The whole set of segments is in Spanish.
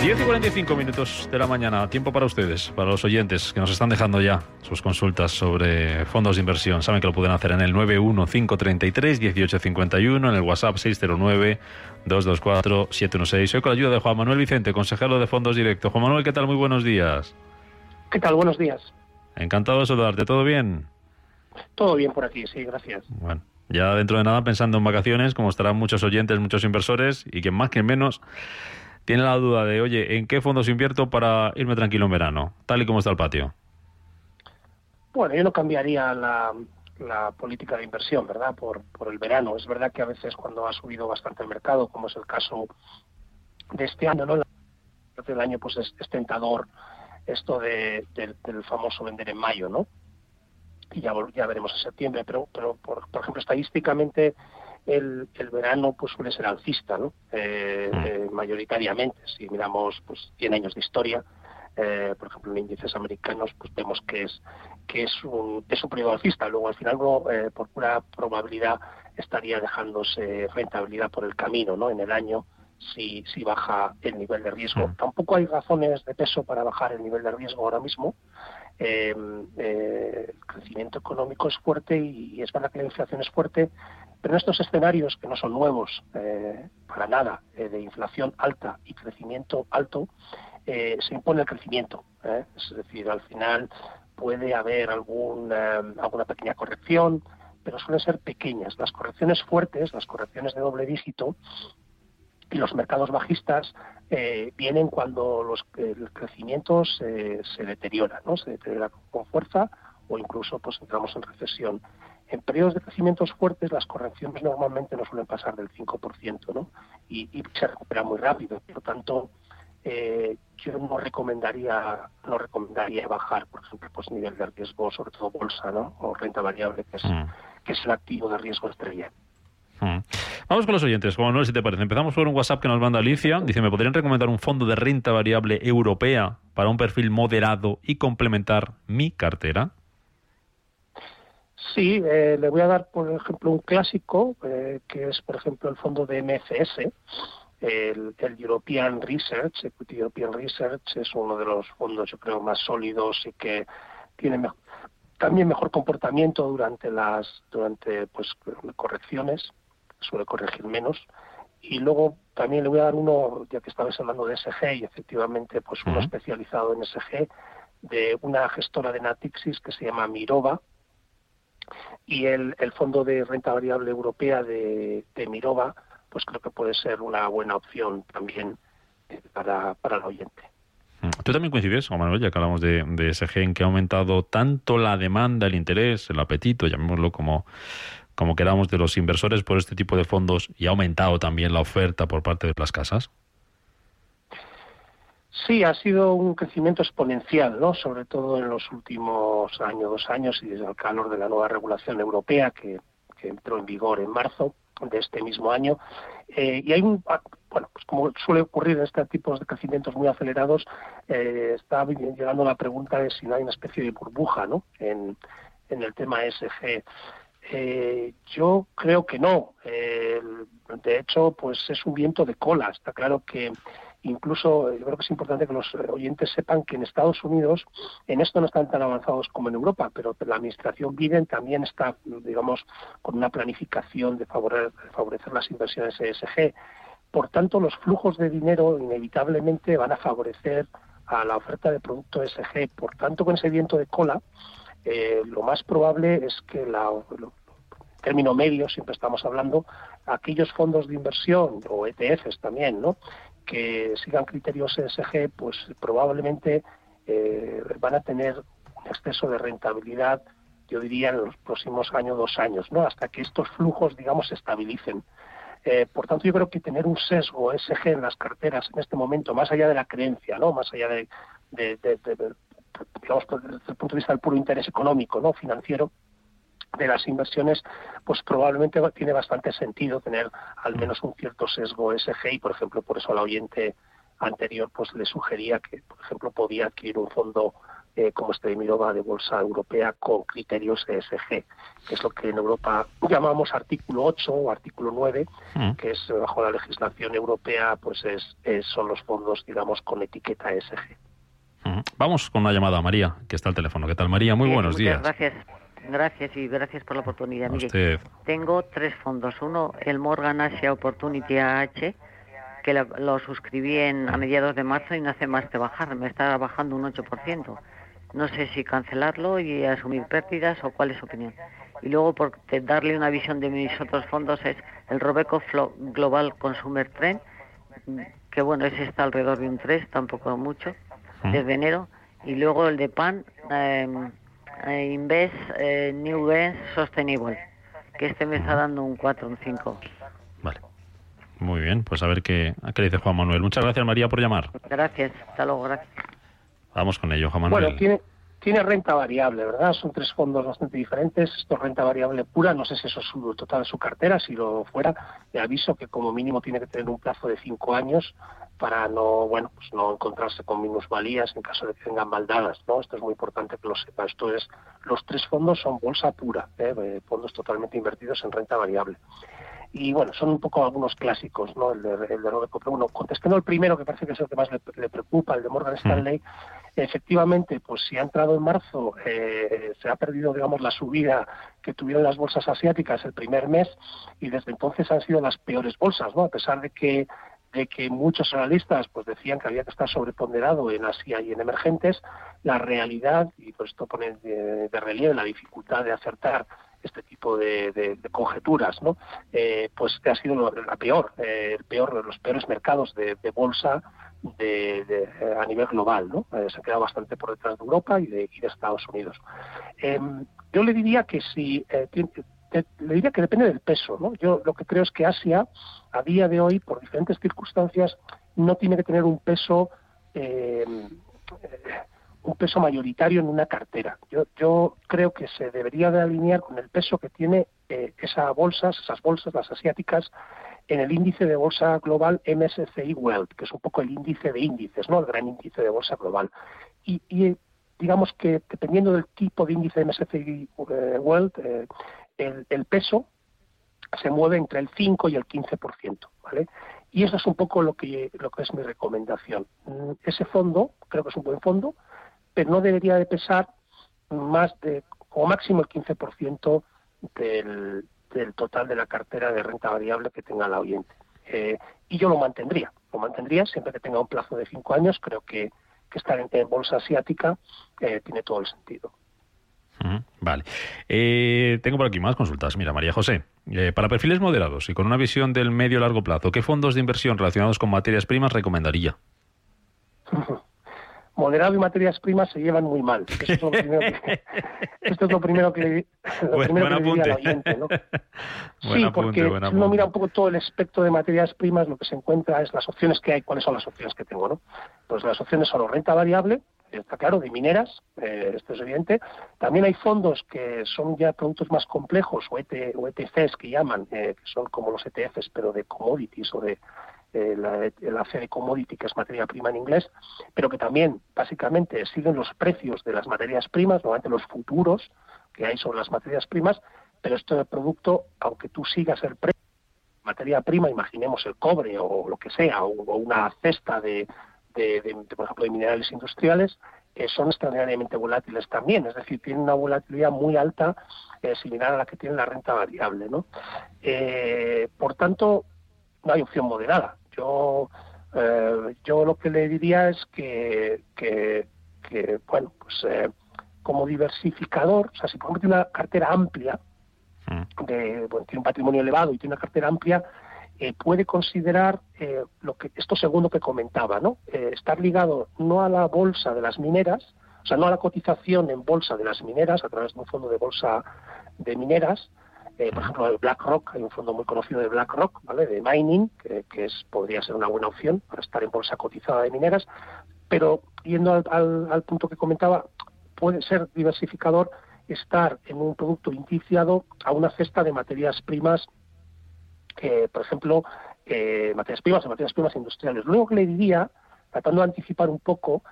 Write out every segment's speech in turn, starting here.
10 y 45 minutos de la mañana, tiempo para ustedes, para los oyentes que nos están dejando ya sus consultas sobre fondos de inversión. Saben que lo pueden hacer en el 915331851, en el WhatsApp 609-224-716. Hoy con la ayuda de Juan Manuel Vicente, consejero de fondos directos. Juan Manuel, ¿qué tal? Muy buenos días. ¿Qué tal? Buenos días. Encantado de saludarte. ¿Todo bien? Todo bien por aquí, sí, gracias. Bueno, ya dentro de nada pensando en vacaciones, como estarán muchos oyentes, muchos inversores, y que más que menos tiene la duda de, oye, ¿en qué fondos invierto para irme tranquilo en verano? Tal y como está el patio. Bueno, yo no cambiaría la, política de inversión, ¿verdad? Por, por el verano. Es verdad que a veces cuando ha subido bastante el mercado, como es el caso de este año, ¿no? El año pues es, tentador esto de, del famoso vender en mayo, ¿no? Y ya, ya veremos en septiembre, pero, pero por, por ejemplo, estadísticamente el, verano pues suele ser alcista, ¿no? Eh, mm. eh, mayoritariamente, si miramos pues 100 años de historia, eh, por ejemplo en índices americanos, pues vemos que es que es un es un periodo alcista. Luego al final uno, por pura probabilidad estaría dejándose rentabilidad por el camino, ¿no? En el año si, si baja el nivel de riesgo. Mm. Tampoco hay razones de peso para bajar el nivel de riesgo ahora mismo. el crecimiento económico es fuerte y, es verdad que la inflación es fuerte, pero en estos escenarios, que no son nuevos eh, para nada, eh, de inflación alta y crecimiento alto, eh, se impone el crecimiento. Es decir, al final puede haber alguna pequeña corrección, pero suelen ser pequeñas. Las correcciones fuertes, las correcciones de doble dígito, y los mercados bajistas vienen cuando los, el crecimiento se, se deteriora, se deteriora con fuerza o incluso pues entramos en recesión. En periodos de crecimientos fuertes las correcciones normalmente no suelen pasar del 5%, ¿no? Y, se recupera muy rápido. Por lo tanto, eh, yo no recomendaría no recomendaría bajar, por ejemplo, pues nivel de riesgo, sobre todo bolsa, ¿no? O renta variable, que es, mm. que es el activo de riesgo estrella. Mm. Vamos con los oyentes, como no, si te parece. Empezamos por un WhatsApp que nos manda Alicia. Dice, ¿me podrían recomendar un fondo de renta variable europea para un perfil moderado y complementar mi cartera? Sí, eh, le voy a dar, por ejemplo, un clásico, eh, que es, por ejemplo, el fondo de MFS, el, European Research, Equity European Research, es uno de los fondos, yo creo, más sólidos y que tiene también mejor comportamiento durante las durante pues correcciones, suele corregir menos. Y luego también le voy a dar uno, ya que estabas hablando de SG, y efectivamente, pues uno especializado en SG, de una gestora de Natixis que se llama Mirova, y el, fondo de renta variable europea de, Mirova, pues creo que puede ser una buena opción también eh, para, para el oyente. Mm. ¿Tú también coincides, Juan Manuel, ya que hablamos de, de SG, en que ha aumentado tanto la demanda, el interés, el apetito, llamémoslo como, como queramos, de los inversores por este tipo de fondos y ha aumentado también la oferta por parte de las casas? Sí, ha sido un crecimiento exponencial, ¿no? Sobre todo en los últimos años, dos años y desde el calor de la nueva regulación europea que, entró en vigor en marzo de este mismo año. Eh, y hay un, ah, bueno, pues como suele ocurrir en este tipo de crecimientos muy acelerados, eh, está llegando la pregunta de si no hay una especie de burbuja, ¿no? En, en el tema SG. Eh, yo creo que no. de hecho, pues es un viento de cola. Está claro que Incluso yo creo que es importante que los oyentes sepan que en Estados Unidos en esto no están tan avanzados como en Europa, pero la administración Biden también está, digamos, con una planificación de favorecer, las inversiones ESG. Por tanto, los flujos de dinero inevitablemente van a favorecer a la oferta de producto ESG. Por tanto, con ese viento de cola, eh, lo más probable es que la, término medio, siempre estamos hablando, aquellos fondos de inversión o ETFs también, ¿no? Que sigan criterios ESG, pues probablemente eh, van a tener un exceso de rentabilidad, yo diría, en los próximos años, dos años, ¿no? Hasta que estos flujos, digamos, se estabilicen. Eh, por tanto, yo creo que tener un sesgo SG en las carteras en este momento, más allá de la creencia, no, más allá de, digamos, desde el punto de vista del puro interés económico, no, financiero, de las inversiones, pues probablemente tiene bastante sentido tener al menos un cierto sesgo SG y, por ejemplo, por eso al oyente anterior pues le sugería que, por ejemplo, podía adquirir un fondo eh, como este de Mirova de Bolsa Europea con criterios ESG, que es lo que en Europa llamamos artículo 8 o artículo 9, mm. que es bajo la legislación europea, pues es, son los fondos, digamos, con etiqueta ESG. Mm. Vamos con una llamada a María, que está al teléfono. ¿Qué tal, María? Muy buenos días. Gracias. Gracias y gracias por la oportunidad. tengo tres fondos. Uno, el Morgan Asia Opportunity AH, que lo, suscribí en, a mediados de marzo y no hace más que bajar. Me está bajando un 8%. No sé si cancelarlo y asumir pérdidas o cuál es su opinión. Y luego, por darle una visión de mis otros fondos, es el Robeco Global Consumer Trend, que bueno, ese está alrededor de un 3, tampoco mucho, desde enero. Y luego el de PAN, eh, Invest eh, New Gains Sustainable, que este me está dando un 4, un 5. Vale. Muy bien, pues a ver qué, qué dice Juan Manuel. Muchas gracias, María, por llamar. Gracias, hasta luego, gracias. Vamos con ello, Juan Manuel. Bueno, tiene, tiene renta variable, ¿verdad? Son tres fondos bastante diferentes. Esto es renta variable pura, no sé si eso es su total de su cartera, si lo fuera, le aviso que como mínimo tiene que tener un plazo de cinco años para no, bueno, pues no encontrarse con minusvalías en caso de que tengan maldadas, ¿no? Esto es muy importante que lo sepa. Esto es, los tres fondos son bolsa pura, ¿eh? Eh, fondos totalmente invertidos en renta variable. Y bueno, son un poco algunos clásicos, ¿no? El de, el de Robeco, pero bueno, contestando el primero, que parece que es el que más le, preocupa, el de Morgan mm. Stanley, efectivamente, pues si ha entrado en marzo, eh, se ha perdido, digamos, la subida que tuvieron las bolsas asiáticas el primer mes y desde entonces han sido las peores bolsas, ¿no? A pesar de que de que muchos analistas pues decían que había que estar sobreponderado en Asia y en emergentes, la realidad, y por esto pone de, relieve la dificultad de acertar este tipo de, conjeturas, ¿no? Eh, pues ha sido la peor, eh, el peor, los peores mercados de, bolsa de, a nivel global, ¿no? Eh, se ha quedado bastante por detrás de Europa y de, y Estados Unidos. Em, yo le diría que si le diría que depende del peso, ¿no? Yo lo que creo es que Asia, a día de hoy, por diferentes circunstancias, no tiene que tener un peso eh, un peso mayoritario en una cartera. Yo, creo que se debería de alinear con el peso que tiene eh, esas bolsas, esas bolsas, las asiáticas, en el índice de bolsa global MSCI World, que es un poco el índice de índices, ¿no? El gran índice de bolsa global. Y, digamos que dependiendo del tipo de índice MSCI eh, World, el, peso se mueve entre el 5 y el 15%, ¿vale? Y eso es un poco lo que, es mi recomendación. Mm, ese fondo, creo que es un buen fondo, pero no debería de pesar más de, como máximo el 15% del, del total de la cartera de renta variable que tenga la oyente. Eh, y yo lo mantendría, lo mantendría siempre que tenga un plazo de cinco años, creo que, que estar en, bolsa asiática eh, tiene todo el sentido. Vale. Eh, tengo por aquí más consultas. Mira, María José, eh, para perfiles moderados y con una visión del medio-largo plazo, ¿qué fondos de inversión relacionados con materias primas recomendaría? Moderado y materias primas se llevan muy mal. Esto es lo primero que, esto es lo primero que, lo primero que diría al oyente. ¿no? sí, porque si uno mira un poco todo el espectro de materias primas, lo que se encuentra es las opciones que hay, cuáles son las opciones que tengo. ¿no? Pues las opciones son renta variable, está claro, de mineras, eh, esto es evidente. También hay fondos que son ya productos más complejos, o, ET, o ETCs que llaman, eh, que son como los ETFs, pero de commodities o de eh, la, C de commodity, que es materia prima en inglés, pero que también básicamente siguen los precios de las materias primas, normalmente los futuros que hay sobre las materias primas, pero este producto, aunque tú sigas el precio, materia prima, imaginemos el cobre o lo que sea, o una cesta de, de, por ejemplo, de minerales industriales, eh, son extraordinariamente volátiles también, es decir, tienen una volatilidad muy alta, eh, similar a la que tiene la renta variable. ¿no? Eh, por tanto, no hay opción moderada. Yo, yo lo que le diría es que, que, bueno, pues como diversificador, o sea, si por ejemplo tiene una cartera amplia, mm. de, bueno, tiene un patrimonio elevado y tiene una cartera amplia, eh, puede considerar eh, lo que esto segundo que comentaba, ¿no? Eh, estar ligado no a la bolsa de las mineras, o sea, no a la cotización en bolsa de las mineras a través de un fondo de bolsa de mineras, por ejemplo, BlackRock, hay un fondo muy conocido de BlackRock, ¿vale? De mining, que, es, podría ser una buena opción para estar en bolsa cotizada de mineras. Pero yendo al, punto que comentaba, puede ser diversificador estar en un producto indiciado a una cesta de materias primas, eh, por ejemplo, eh, materias primas o materias primas industriales. Luego que le diría, tratando de anticipar un poco,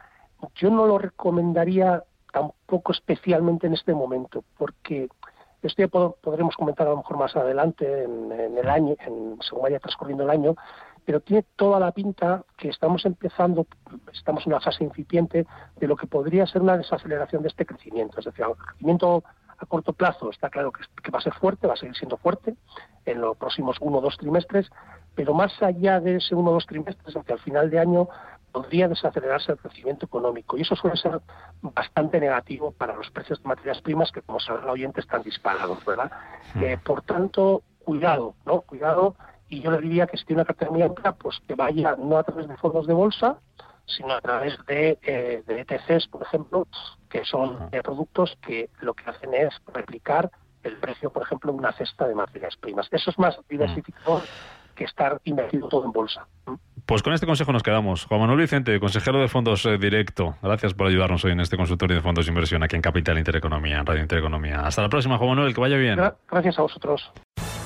yo no lo recomendaría tampoco especialmente en este momento, porque esto ya podremos comentar a lo mejor más adelante, en, el año, según vaya transcurriendo el año, pero tiene toda la pinta que estamos empezando, estamos en una fase incipiente de lo que podría ser una desaceleración de este crecimiento. Es decir, el crecimiento a corto plazo está claro que, que, va a ser fuerte, va a seguir siendo fuerte en los próximos uno o dos trimestres, pero más allá de ese uno o dos trimestres, hacia el final de año, podría desacelerarse el crecimiento económico y eso suele ser bastante negativo para los precios de materias primas que, como saben los oyentes, están disparados, ¿verdad? Hmm. Eh, por tanto, cuidado, ¿no? Cuidado y yo le diría que si tiene una cartera muy amplia, pues que vaya no a través de fondos de bolsa, sino a través de, eh, de ETCs, por ejemplo, que son eh, productos que lo que hacen es replicar el precio, por ejemplo, de una cesta de materias primas. Eso es más hmm. diversificador que estar invertido todo en bolsa. Pues con este consejo nos quedamos. Juan Manuel Vicente, consejero de Fondos eh, Directo. Gracias por ayudarnos hoy en este consultorio de fondos de inversión aquí en Capital Intereconomía, en Radio Intereconomía. Hasta la próxima, Juan Manuel, que vaya bien. Gracias a vosotros.